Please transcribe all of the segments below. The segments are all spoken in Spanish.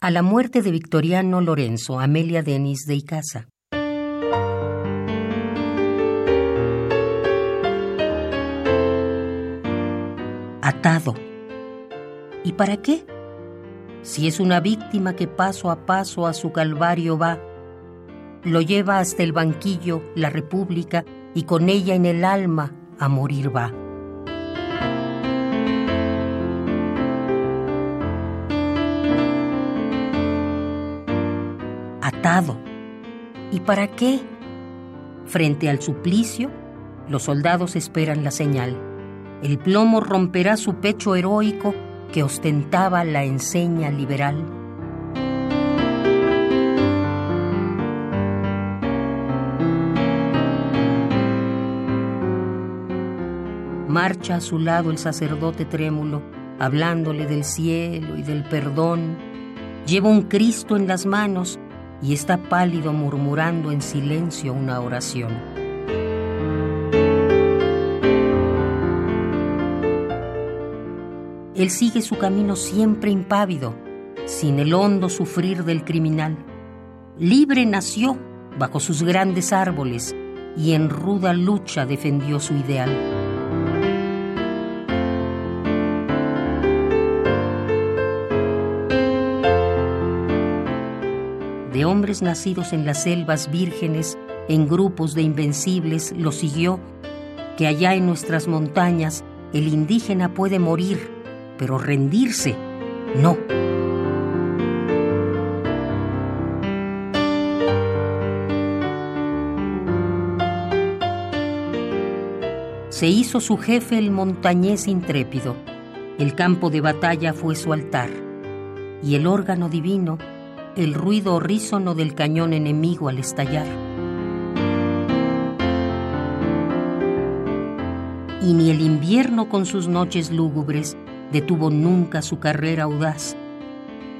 A la muerte de Victoriano Lorenzo, Amelia Denis de Icaza. Atado. ¿Y para qué? Si es una víctima que paso a paso a su calvario va, lo lleva hasta el banquillo, la república, y con ella en el alma a morir va. ¿Y para qué? Frente al suplicio, los soldados esperan la señal. El plomo romperá su pecho heroico que ostentaba la enseña liberal. Marcha a su lado el sacerdote trémulo, hablándole del cielo y del perdón. Lleva un Cristo en las manos y está pálido murmurando en silencio una oración. Él sigue su camino siempre impávido, sin el hondo sufrir del criminal. Libre nació bajo sus grandes árboles y en ruda lucha defendió su ideal. De hombres nacidos en las selvas vírgenes, en grupos de invencibles, lo siguió, que allá en nuestras montañas el indígena puede morir, pero rendirse, no. Se hizo su jefe el montañés intrépido, el campo de batalla fue su altar, y el órgano divino el ruido horrísono del cañón enemigo al estallar. Y ni el invierno con sus noches lúgubres detuvo nunca su carrera audaz.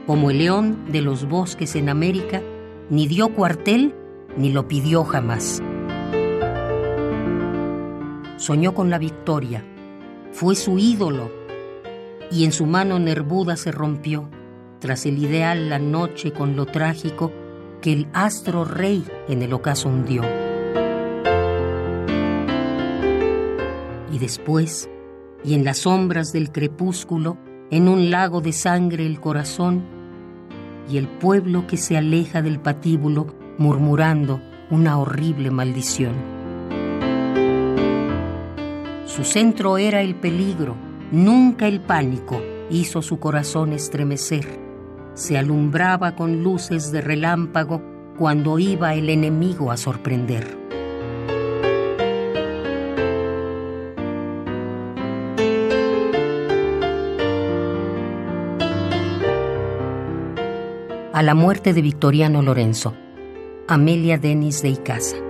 Como el león de los bosques en América, ni dio cuartel ni lo pidió jamás. Soñó con la victoria, fue su ídolo, y en su mano nervuda se rompió tras el ideal la noche con lo trágico que el astro rey en el ocaso hundió. Y después, y en las sombras del crepúsculo, en un lago de sangre el corazón, y el pueblo que se aleja del patíbulo murmurando una horrible maldición. Su centro era el peligro, nunca el pánico hizo su corazón estremecer se alumbraba con luces de relámpago cuando iba el enemigo a sorprender. A la muerte de Victoriano Lorenzo, Amelia Denis de Icaza.